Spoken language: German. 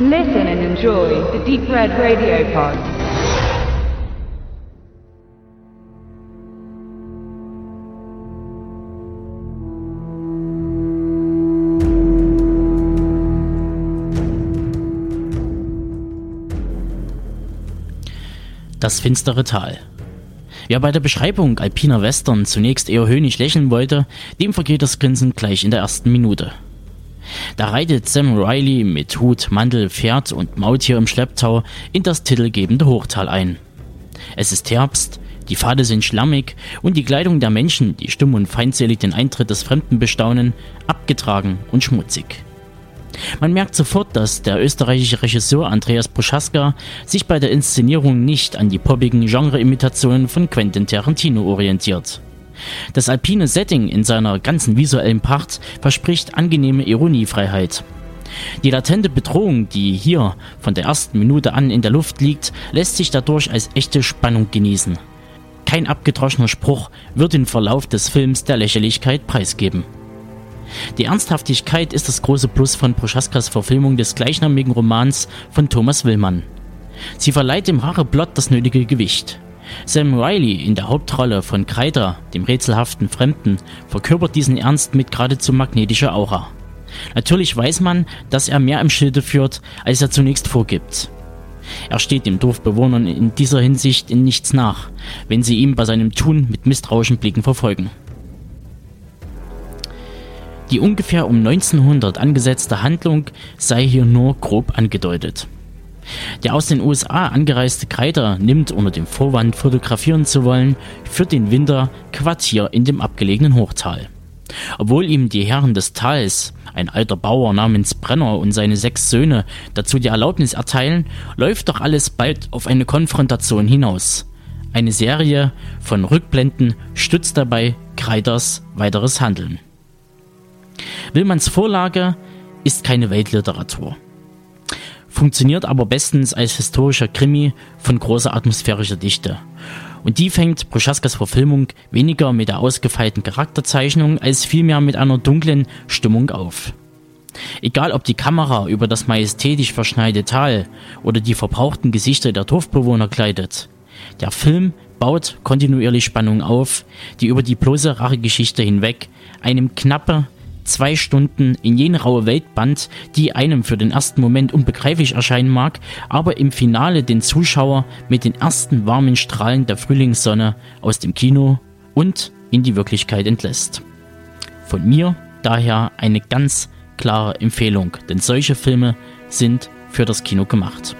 Listen and enjoy the Deep Red Radio Pod. Das finstere Tal. Wer bei der Beschreibung alpiner Western zunächst eher höhnisch lächeln wollte, dem vergeht das Grinsen gleich in der ersten Minute. Da reitet Sam Riley mit Hut, Mantel, Pferd und Maultier im Schlepptau in das titelgebende Hochtal ein. Es ist Herbst, die Pfade sind schlammig und die Kleidung der Menschen, die stumm und feindselig den Eintritt des Fremden bestaunen, abgetragen und schmutzig. Man merkt sofort, dass der österreichische Regisseur Andreas Proschaska sich bei der Inszenierung nicht an die poppigen Genre-Imitationen von Quentin Tarantino orientiert. Das alpine Setting in seiner ganzen visuellen Pracht verspricht angenehme Ironiefreiheit. Die latente Bedrohung, die hier von der ersten Minute an in der Luft liegt, lässt sich dadurch als echte Spannung genießen. Kein abgedroschener Spruch wird den Verlauf des Films der Lächerlichkeit preisgeben. Die Ernsthaftigkeit ist das große Plus von Prochaskas Verfilmung des gleichnamigen Romans von Thomas Willmann. Sie verleiht dem Racheplot das nötige Gewicht. Sam Riley in der Hauptrolle von Kreiter, dem rätselhaften Fremden, verkörpert diesen Ernst mit geradezu magnetischer Aura. Natürlich weiß man, dass er mehr im Schilde führt, als er zunächst vorgibt. Er steht den Dorfbewohnern in dieser Hinsicht in nichts nach, wenn sie ihm bei seinem Tun mit misstrauischen Blicken verfolgen. Die ungefähr um 1900 angesetzte Handlung sei hier nur grob angedeutet. Der aus den USA angereiste Kreiter nimmt unter dem Vorwand fotografieren zu wollen für den Winter Quartier in dem abgelegenen Hochtal. Obwohl ihm die Herren des Tals, ein alter Bauer namens Brenner und seine sechs Söhne, dazu die Erlaubnis erteilen, läuft doch alles bald auf eine Konfrontation hinaus. Eine Serie von Rückblenden stützt dabei Kreiters weiteres Handeln. Willmanns Vorlage ist keine Weltliteratur. Funktioniert aber bestens als historischer Krimi von großer atmosphärischer Dichte. Und die fängt Prochaskas Verfilmung weniger mit der ausgefeilten Charakterzeichnung als vielmehr mit einer dunklen Stimmung auf. Egal ob die Kamera über das majestätisch verschneite Tal oder die verbrauchten Gesichter der Dorfbewohner gleitet, der Film baut kontinuierlich Spannung auf, die über die bloße Rachegeschichte hinweg einem knappe zwei Stunden in jene raue Welt band, die einem für den ersten Moment unbegreiflich erscheinen mag, aber im Finale den Zuschauer mit den ersten warmen Strahlen der Frühlingssonne aus dem Kino und in die Wirklichkeit entlässt. Von mir daher eine ganz klare Empfehlung, denn solche Filme sind für das Kino gemacht.